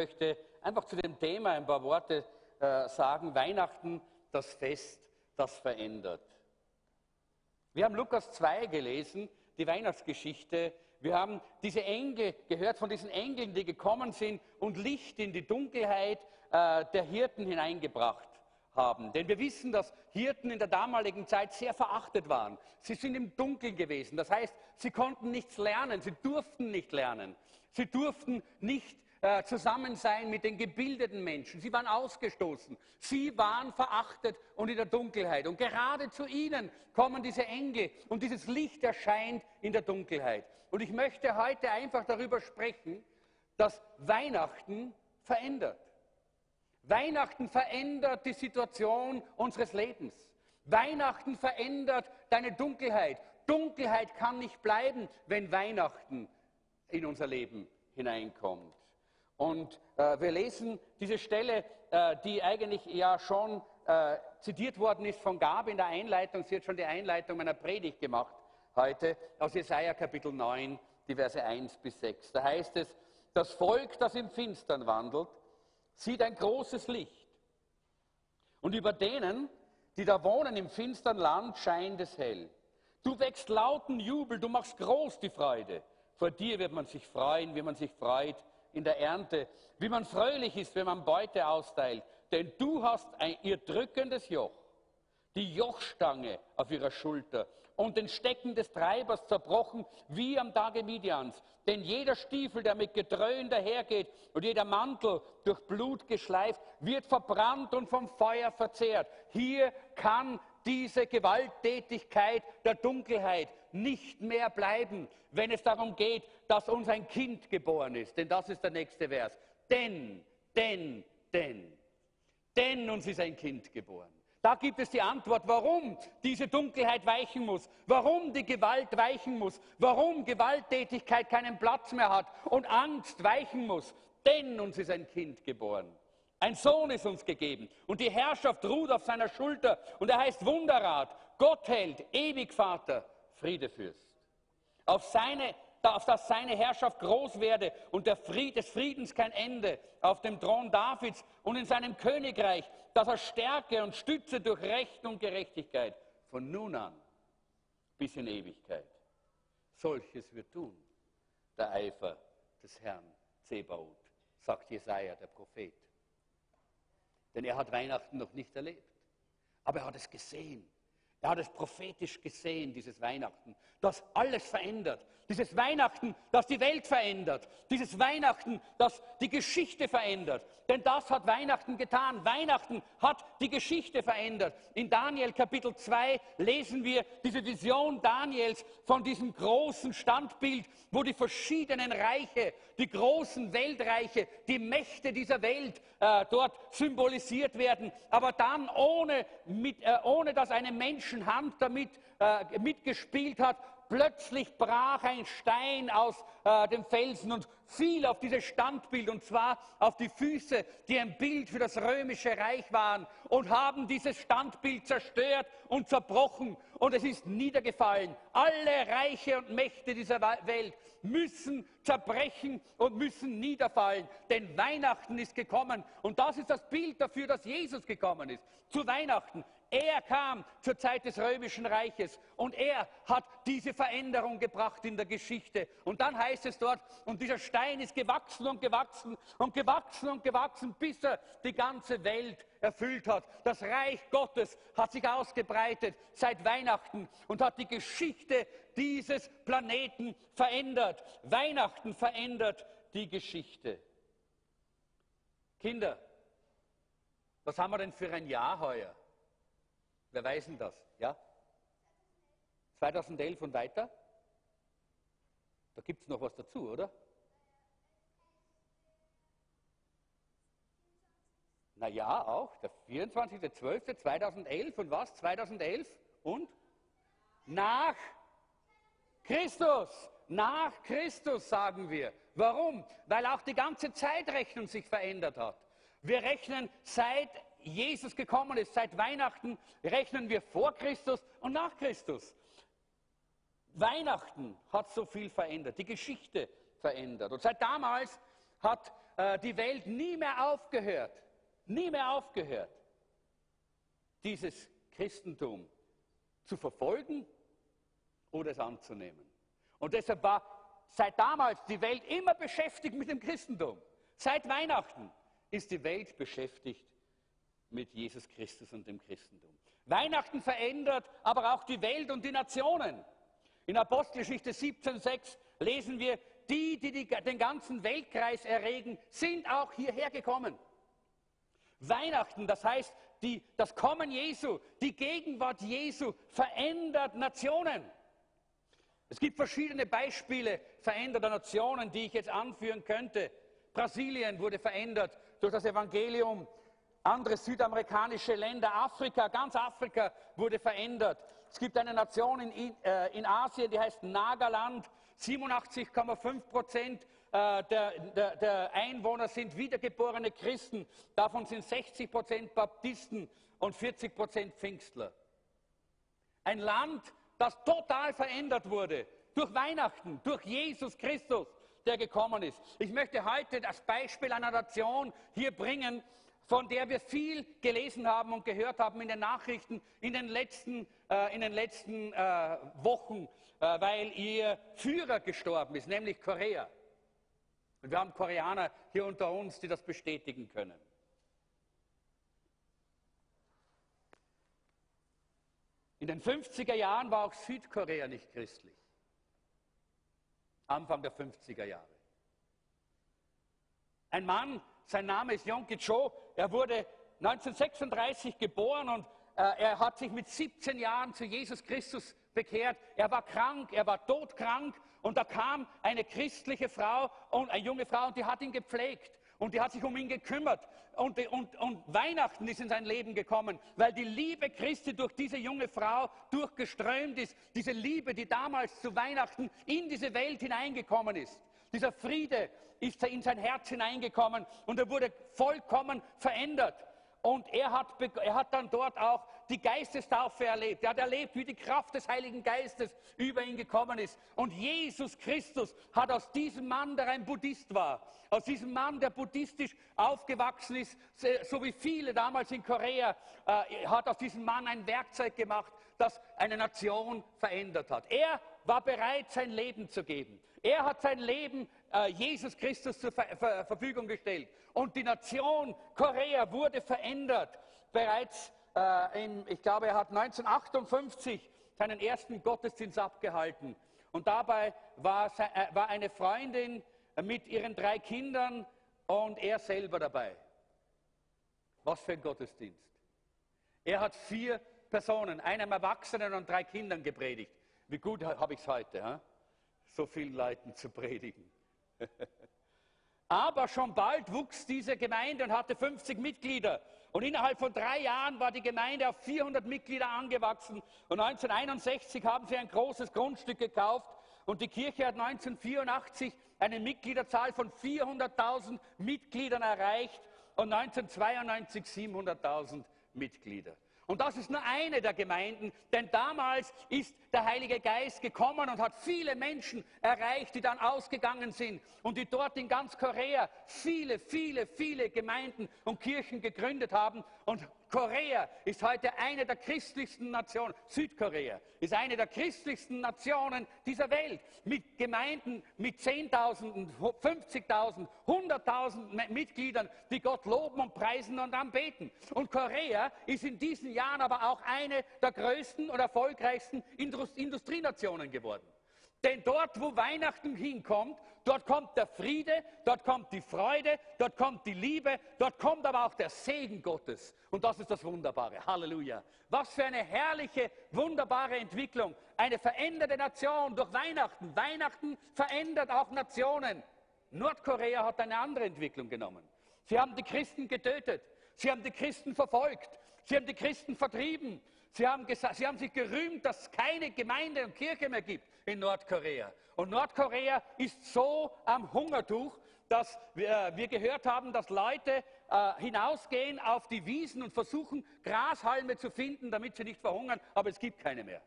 möchte einfach zu dem Thema ein paar Worte äh, sagen. Weihnachten, das Fest, das verändert. Wir haben Lukas 2 gelesen, die Weihnachtsgeschichte. Wir haben diese Engel gehört von diesen Engeln, die gekommen sind und Licht in die Dunkelheit äh, der Hirten hineingebracht haben. Denn wir wissen, dass Hirten in der damaligen Zeit sehr verachtet waren. Sie sind im Dunkeln gewesen. Das heißt, sie konnten nichts lernen, sie durften nicht lernen. Sie durften nicht äh, zusammen sein mit den gebildeten Menschen. Sie waren ausgestoßen. Sie waren verachtet und in der Dunkelheit. Und gerade zu ihnen kommen diese Engel und dieses Licht erscheint in der Dunkelheit. Und ich möchte heute einfach darüber sprechen, dass Weihnachten verändert. Weihnachten verändert die Situation unseres Lebens. Weihnachten verändert deine Dunkelheit. Dunkelheit kann nicht bleiben, wenn Weihnachten in unser Leben hineinkommt. Und äh, wir lesen diese Stelle, äh, die eigentlich ja schon äh, zitiert worden ist von Gabi in der Einleitung. Sie hat schon die Einleitung meiner Predigt gemacht heute aus Jesaja Kapitel 9, die Verse 1 bis 6. Da heißt es, das Volk, das im Finstern wandelt, sieht ein großes Licht. Und über denen, die da wohnen im finstern Land, scheint es hell. Du wächst lauten Jubel, du machst groß die Freude. Vor dir wird man sich freuen, wie man sich freut in der Ernte, wie man fröhlich ist, wenn man Beute austeilt. Denn du hast ein, ihr drückendes Joch, die Jochstange auf ihrer Schulter und den Stecken des Treibers zerbrochen, wie am Tage Midians. Denn jeder Stiefel, der mit Gedröhn dahergeht und jeder Mantel durch Blut geschleift, wird verbrannt und vom Feuer verzehrt. Hier kann diese Gewalttätigkeit der Dunkelheit nicht mehr bleiben, wenn es darum geht, dass uns ein Kind geboren ist. Denn das ist der nächste Vers. Denn, denn, denn, denn uns ist ein Kind geboren. Da gibt es die Antwort, warum diese Dunkelheit weichen muss, warum die Gewalt weichen muss, warum Gewalttätigkeit keinen Platz mehr hat und Angst weichen muss. Denn uns ist ein Kind geboren. Ein Sohn ist uns gegeben und die Herrschaft ruht auf seiner Schulter und er heißt Wunderrat, Gottheld, Ewigvater, Friedefürst. Auf seine auf dass seine Herrschaft groß werde und der Fried, des Friedens kein Ende auf dem Thron Davids und in seinem Königreich, dass er stärke und stütze durch Recht und Gerechtigkeit von nun an bis in Ewigkeit. Solches wird tun der Eifer des Herrn Zebaoth, sagt Jesaja, der Prophet. Denn er hat Weihnachten noch nicht erlebt, aber er hat es gesehen. Er hat es prophetisch gesehen, dieses Weihnachten, das alles verändert. Dieses Weihnachten, das die Welt verändert. Dieses Weihnachten, das die Geschichte verändert. Denn das hat Weihnachten getan. Weihnachten hat die Geschichte verändert. In Daniel Kapitel 2 lesen wir diese Vision Daniels von diesem großen Standbild, wo die verschiedenen Reiche, die großen Weltreiche, die Mächte dieser Welt äh, dort symbolisiert werden. Aber dann ohne, mit, äh, ohne dass eine Menschenhand damit äh, mitgespielt hat, Plötzlich brach ein Stein aus äh, dem Felsen und fiel auf dieses Standbild, und zwar auf die Füße, die ein Bild für das römische Reich waren, und haben dieses Standbild zerstört und zerbrochen. Und es ist niedergefallen. Alle Reiche und Mächte dieser Welt müssen zerbrechen und müssen niederfallen, denn Weihnachten ist gekommen. Und das ist das Bild dafür, dass Jesus gekommen ist. Zu Weihnachten. Er kam zur Zeit des römischen Reiches und er hat diese Veränderung gebracht in der Geschichte. Und dann heißt es dort, und dieser Stein ist gewachsen und gewachsen und gewachsen und gewachsen, bis er die ganze Welt erfüllt hat. Das Reich Gottes hat sich ausgebreitet seit Weihnachten und hat die Geschichte dieses Planeten verändert. Weihnachten verändert die Geschichte. Kinder, was haben wir denn für ein Jahr heuer? Wer weiß denn das? Ja? 2011 und weiter? Da gibt es noch was dazu, oder? Na ja, auch. Der 24.12.2011 und was? 2011 und? Nach Christus. Nach Christus sagen wir. Warum? Weil auch die ganze Zeitrechnung sich verändert hat. Wir rechnen seit Jesus gekommen ist, seit Weihnachten rechnen wir vor Christus und nach Christus. Weihnachten hat so viel verändert, die Geschichte verändert. Und seit damals hat äh, die Welt nie mehr aufgehört, nie mehr aufgehört, dieses Christentum zu verfolgen oder es anzunehmen. Und deshalb war seit damals die Welt immer beschäftigt mit dem Christentum. Seit Weihnachten ist die Welt beschäftigt mit Jesus Christus und dem Christentum. Weihnachten verändert aber auch die Welt und die Nationen. In Apostelgeschichte 17,6 lesen wir, die, die, die den ganzen Weltkreis erregen, sind auch hierher gekommen. Weihnachten, das heißt, die, das Kommen Jesu, die Gegenwart Jesu verändert Nationen. Es gibt verschiedene Beispiele veränderter Nationen, die ich jetzt anführen könnte. Brasilien wurde verändert durch das Evangelium. Andere südamerikanische Länder, Afrika, ganz Afrika wurde verändert. Es gibt eine Nation in, äh, in Asien, die heißt Nagaland. 87,5 Prozent äh, der, der, der, Einwohner sind wiedergeborene Christen. Davon sind 60 Prozent Baptisten und 40 Prozent Pfingstler. Ein Land, das total verändert wurde durch Weihnachten, durch Jesus Christus, der gekommen ist. Ich möchte heute das Beispiel einer Nation hier bringen, von der wir viel gelesen haben und gehört haben in den Nachrichten in den letzten, äh, in den letzten äh, Wochen, äh, weil ihr Führer gestorben ist, nämlich Korea. Und wir haben Koreaner hier unter uns, die das bestätigen können. In den 50er Jahren war auch Südkorea nicht christlich. Anfang der 50er Jahre. Ein Mann, sein Name ist Yonki Cho, er wurde 1936 geboren und äh, er hat sich mit 17 Jahren zu Jesus Christus bekehrt. Er war krank, er war todkrank und da kam eine christliche Frau und eine junge Frau und die hat ihn gepflegt und die hat sich um ihn gekümmert. Und, und, und, Weihnachten ist in sein Leben gekommen, weil die Liebe Christi durch diese junge Frau durchgeströmt ist. Diese Liebe, die damals zu Weihnachten in diese Welt hineingekommen ist. Dieser Friede ist in sein Herz hineingekommen und er wurde vollkommen verändert. Und er hat, er hat dann dort auch die Geistestaufe erlebt. Er hat erlebt, wie die Kraft des Heiligen Geistes über ihn gekommen ist. Und Jesus Christus hat aus diesem Mann, der ein Buddhist war, aus diesem Mann, der buddhistisch aufgewachsen ist, so wie viele damals in Korea, äh, hat aus diesem Mann ein Werkzeug gemacht, das eine Nation verändert hat. Er war bereit, sein Leben zu geben. Er hat sein Leben Jesus Christus zur Ver Ver Verfügung gestellt. Und die Nation Korea wurde verändert. Bereits, äh, in, ich glaube, er hat 1958 seinen ersten Gottesdienst abgehalten. Und dabei war, äh, war eine Freundin mit ihren drei Kindern und er selber dabei. Was für ein Gottesdienst. Er hat vier Personen, einem Erwachsenen und drei Kindern gepredigt. Wie gut habe ich es heute, ha? so vielen Leuten zu predigen. Aber schon bald wuchs diese Gemeinde und hatte 50 Mitglieder. Und innerhalb von drei Jahren war die Gemeinde auf 400 Mitglieder angewachsen. Und 1961 haben sie ein großes Grundstück gekauft. Und die Kirche hat 1984 eine Mitgliederzahl von 400.000 Mitgliedern erreicht und 1992 700.000 Mitglieder. Und das ist nur eine der Gemeinden, denn damals ist der Heilige Geist gekommen und hat viele Menschen erreicht, die dann ausgegangen sind und die dort in ganz Korea viele, viele, viele Gemeinden und Kirchen gegründet haben. Und Korea ist heute eine der christlichsten Nationen, Südkorea ist eine der christlichsten Nationen dieser Welt, mit Gemeinden mit 10.000, 50.000, 100.000 Mitgliedern, die Gott loben und preisen und anbeten. Und Korea ist in diesen Jahren aber auch eine der größten und erfolgreichsten Industrienationen geworden. Denn dort, wo Weihnachten hinkommt, dort kommt der Friede, dort kommt die Freude, dort kommt die Liebe, dort kommt aber auch der Segen Gottes. Und das ist das Wunderbare. Halleluja. Was für eine herrliche, wunderbare Entwicklung. Eine veränderte Nation durch Weihnachten. Weihnachten verändert auch Nationen. Nordkorea hat eine andere Entwicklung genommen. Sie haben die Christen getötet. Sie haben die Christen verfolgt. Sie haben die Christen vertrieben. Sie haben, gesagt, sie haben sich gerühmt, dass es keine Gemeinde und Kirche mehr gibt in Nordkorea. Und Nordkorea ist so am Hungertuch, dass wir, äh, wir gehört haben, dass Leute äh, hinausgehen auf die Wiesen und versuchen, Grashalme zu finden, damit sie nicht verhungern, aber es gibt keine mehr.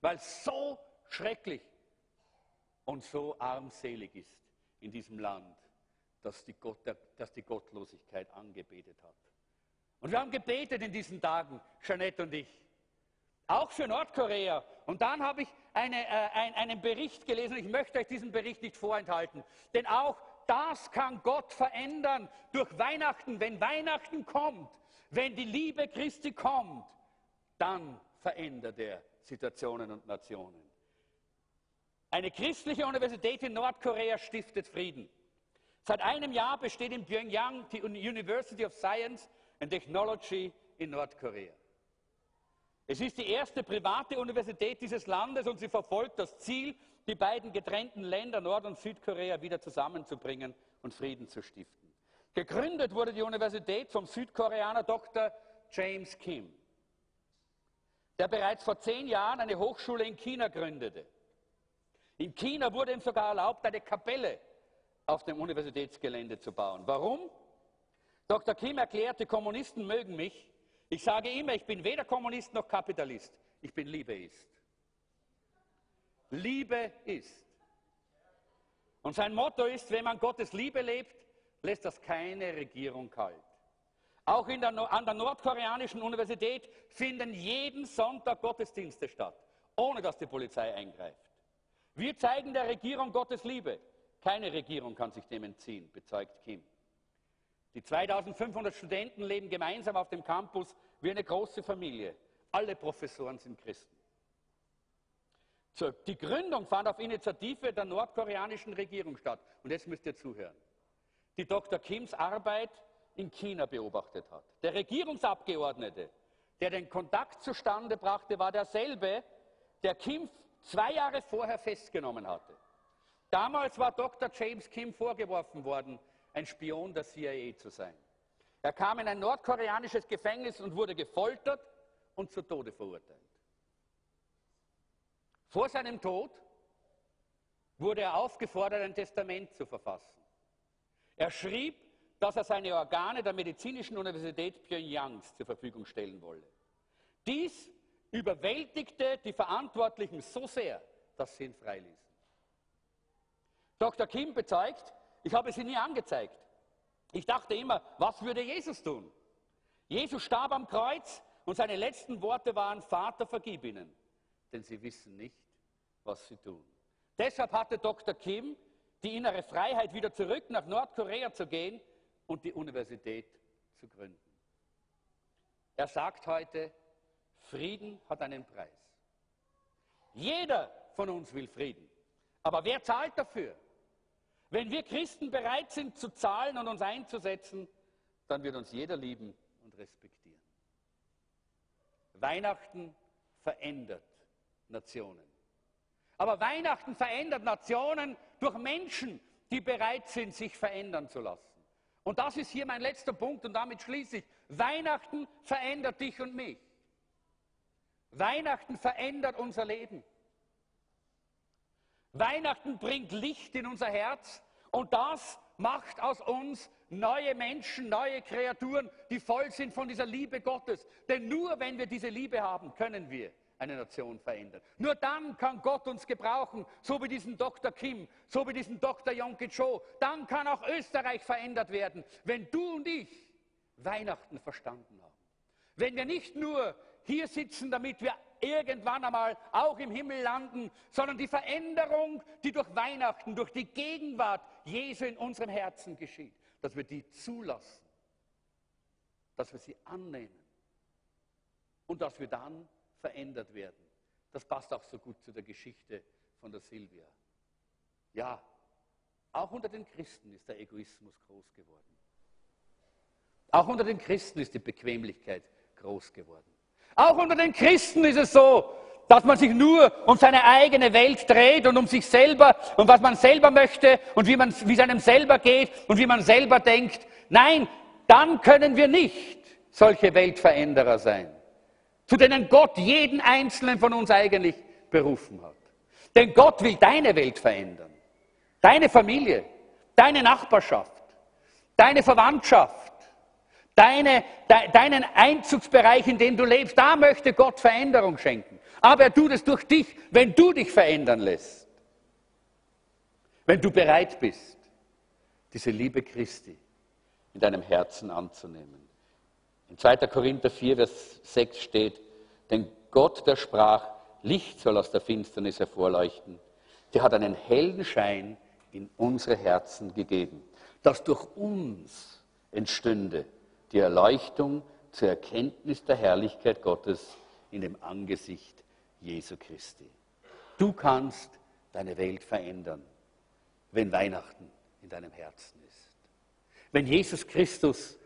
Weil es so schrecklich und so armselig ist in diesem Land, dass die, Gott, dass die Gottlosigkeit angebetet hat. Und wir haben gebetet in diesen Tagen, Jeanette und ich. Auch für Nordkorea. Und dann habe ich eine, äh, ein, einen Bericht gelesen. Ich möchte euch diesen Bericht nicht vorenthalten. Denn auch das kann Gott verändern durch Weihnachten. Wenn Weihnachten kommt, wenn die Liebe Christi kommt, dann verändert er Situationen und Nationen. Eine christliche Universität in Nordkorea stiftet Frieden. Seit einem Jahr besteht in Pyongyang die University of Science and Technology in Nordkorea. Es ist die erste private Universität dieses Landes und sie verfolgt das Ziel, die beiden getrennten Länder Nord- und Südkorea wieder zusammenzubringen und Frieden zu stiften. Gegründet wurde die Universität vom Südkoreaner Dr. James Kim, der bereits vor zehn Jahren eine Hochschule in China gründete. In China wurde ihm sogar erlaubt, eine Kapelle auf dem Universitätsgelände zu bauen. Warum? Dr. Kim erklärte, Kommunisten mögen mich. Ich sage immer, ich bin weder Kommunist noch Kapitalist. Ich bin Liebeist. Liebe ist. Und sein Motto ist, wenn man Gottes Liebe lebt, lässt das keine Regierung kalt. Auch der, an der nordkoreanischen Universität finden jeden Sonntag Gottesdienste statt, ohne dass die Polizei eingreift. Wir zeigen der Regierung Gottes Liebe. Keine Regierung kann sich dem entziehen, bezeugt Kim. Die 2500 Studenten leben gemeinsam auf dem Campus wie eine große Familie. Alle Professoren sind Christen. Die Gründung fand auf Initiative der nordkoreanischen Regierung statt. Und jetzt müsst ihr zuhören. Die Dr. Kims Arbeit in China beobachtet hat. Der Regierungsabgeordnete, der den Kontakt zustande brachte, war derselbe, der Kim zwei Jahre vorher festgenommen hatte. Damals war Dr. James Kim vorgeworfen worden, ein Spion der CIA zu sein. Er kam in ein nordkoreanisches Gefängnis und wurde gefoltert und zu Tode verurteilt. Vor seinem Tod wurde er aufgefordert, ein Testament zu verfassen. Er schrieb, dass er seine Organe der Medizinischen Universität Pyongyangs zur Verfügung stellen wolle. Dies überwältigte die Verantwortlichen so sehr, dass sie ihn freiließen. Dr. Kim bezeugt, ich habe sie nie angezeigt. Ich dachte immer, was würde Jesus tun? Jesus starb am Kreuz und seine letzten Worte waren, Vater, vergib ihnen, denn sie wissen nicht, was sie tun. Deshalb hatte Dr. Kim die innere Freiheit, wieder zurück nach Nordkorea zu gehen und die Universität zu gründen. Er sagt heute, Frieden hat einen Preis. Jeder von uns will Frieden. Aber wer zahlt dafür? Wenn wir Christen bereit sind zu zahlen und uns einzusetzen, dann wird uns jeder lieben und respektieren. Weihnachten verändert Nationen. Aber Weihnachten verändert Nationen durch Menschen, die bereit sind, sich verändern zu lassen. Und das ist hier mein letzter Punkt und damit schließe ich. Weihnachten verändert dich und mich. Weihnachten verändert unser Leben. Weihnachten bringt Licht in unser Herz und das macht aus uns neue Menschen, neue Kreaturen, die voll sind von dieser Liebe Gottes. Denn nur wenn wir diese Liebe haben, können wir eine Nation verändern. Nur dann kann Gott uns gebrauchen, so wie diesen Dr. Kim, so wie diesen Dr. Yonke Cho. Dann kann auch Österreich verändert werden, wenn du und ich Weihnachten verstanden haben. Wenn wir nicht nur hier sitzen, damit wir irgendwann einmal auch im Himmel landen, sondern die Veränderung, die durch Weihnachten, durch die Gegenwart Jesu in unserem Herzen geschieht, dass wir die zulassen, dass wir sie annehmen und dass wir dann verändert werden. Das passt auch so gut zu der Geschichte von der Silvia. Ja, auch unter den Christen ist der Egoismus groß geworden. Auch unter den Christen ist die Bequemlichkeit groß geworden. Auch unter den Christen ist es so, dass man sich nur um seine eigene Welt dreht und um sich selber und was man selber möchte und wie, man, wie es einem selber geht und wie man selber denkt. Nein, dann können wir nicht solche Weltveränderer sein, zu denen Gott jeden einzelnen von uns eigentlich berufen hat. Denn Gott will deine Welt verändern, deine Familie, deine Nachbarschaft, deine Verwandtschaft, Deine, de, deinen Einzugsbereich, in dem du lebst, da möchte Gott Veränderung schenken. Aber er tut es durch dich, wenn du dich verändern lässt. Wenn du bereit bist, diese Liebe Christi in deinem Herzen anzunehmen. In 2. Korinther 4, Vers 6 steht, denn Gott, der sprach, Licht soll aus der Finsternis hervorleuchten, der hat einen hellen Schein in unsere Herzen gegeben, dass durch uns entstünde die Erleuchtung zur Erkenntnis der Herrlichkeit Gottes in dem Angesicht Jesu Christi. Du kannst deine Welt verändern, wenn Weihnachten in deinem Herzen ist. Wenn Jesus Christus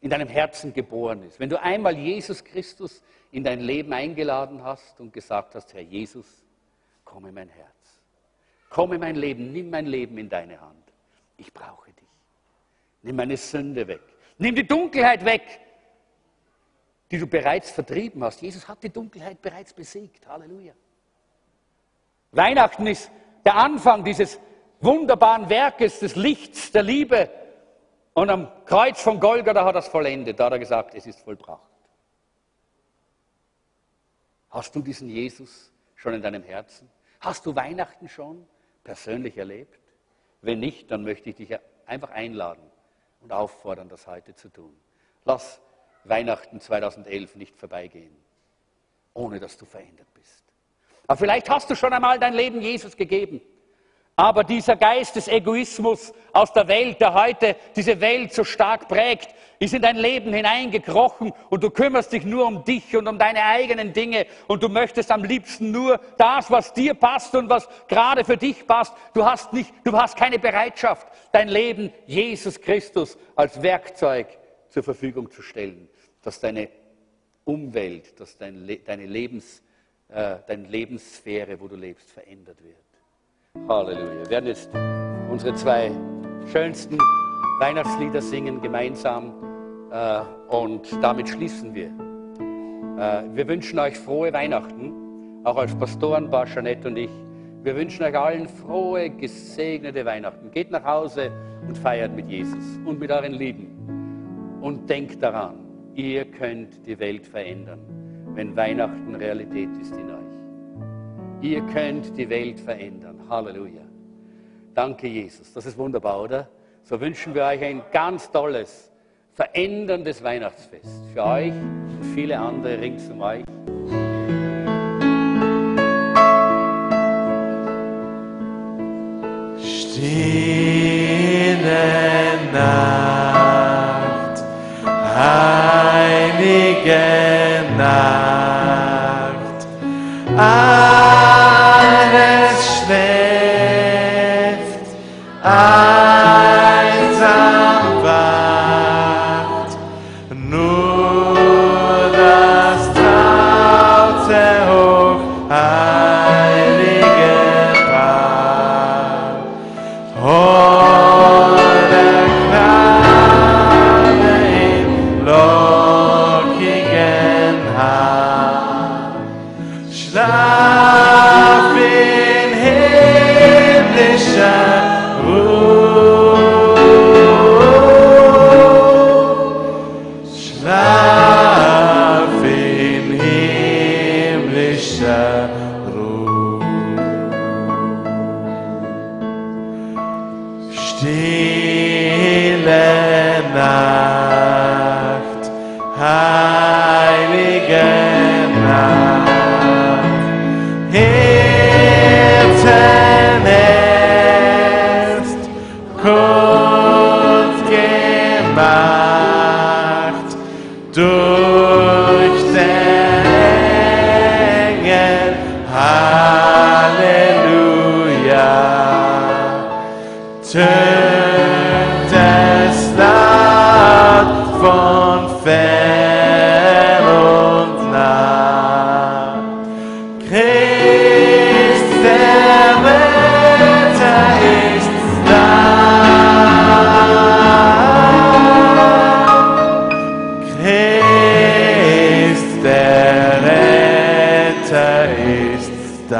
in deinem Herzen geboren ist. Wenn du einmal Jesus Christus in dein Leben eingeladen hast und gesagt hast, Herr Jesus, komm in mein Herz. Komm in mein Leben, nimm mein Leben in deine Hand. Ich brauche dich. Nimm meine Sünde weg. Nimm die Dunkelheit weg, die du bereits vertrieben hast. Jesus hat die Dunkelheit bereits besiegt. Halleluja. Weihnachten ist der Anfang dieses wunderbaren Werkes des Lichts, der Liebe. Und am Kreuz von Golgatha hat er es vollendet. Da hat er gesagt, es ist vollbracht. Hast du diesen Jesus schon in deinem Herzen? Hast du Weihnachten schon persönlich erlebt? Wenn nicht, dann möchte ich dich einfach einladen und auffordern, das heute zu tun. Lass Weihnachten 2011 nicht vorbeigehen, ohne dass du verändert bist. Aber vielleicht hast du schon einmal dein Leben Jesus gegeben. Aber dieser Geist des Egoismus aus der Welt, der heute diese Welt so stark prägt, ist in dein Leben hineingekrochen und du kümmerst dich nur um dich und um deine eigenen Dinge und du möchtest am liebsten nur das, was dir passt und was gerade für dich passt. Du hast nicht, du hast keine Bereitschaft, dein Leben Jesus Christus als Werkzeug zur Verfügung zu stellen, dass deine Umwelt, dass dein, deine, Lebens, äh, deine Lebenssphäre, wo du lebst, verändert wird. Halleluja. Wir werden jetzt unsere zwei schönsten Weihnachtslieder singen gemeinsam äh, und damit schließen wir. Äh, wir wünschen euch frohe Weihnachten, auch als Pastoren, Barschanett und ich. Wir wünschen euch allen frohe, gesegnete Weihnachten. Geht nach Hause und feiert mit Jesus und mit euren Lieben. Und denkt daran, ihr könnt die Welt verändern, wenn Weihnachten Realität ist in euch. Ihr könnt die Welt verändern. Halleluja. Danke, Jesus. Das ist wunderbar, oder? So wünschen wir euch ein ganz tolles, veränderndes Weihnachtsfest. Für euch und viele andere rings um euch. Ist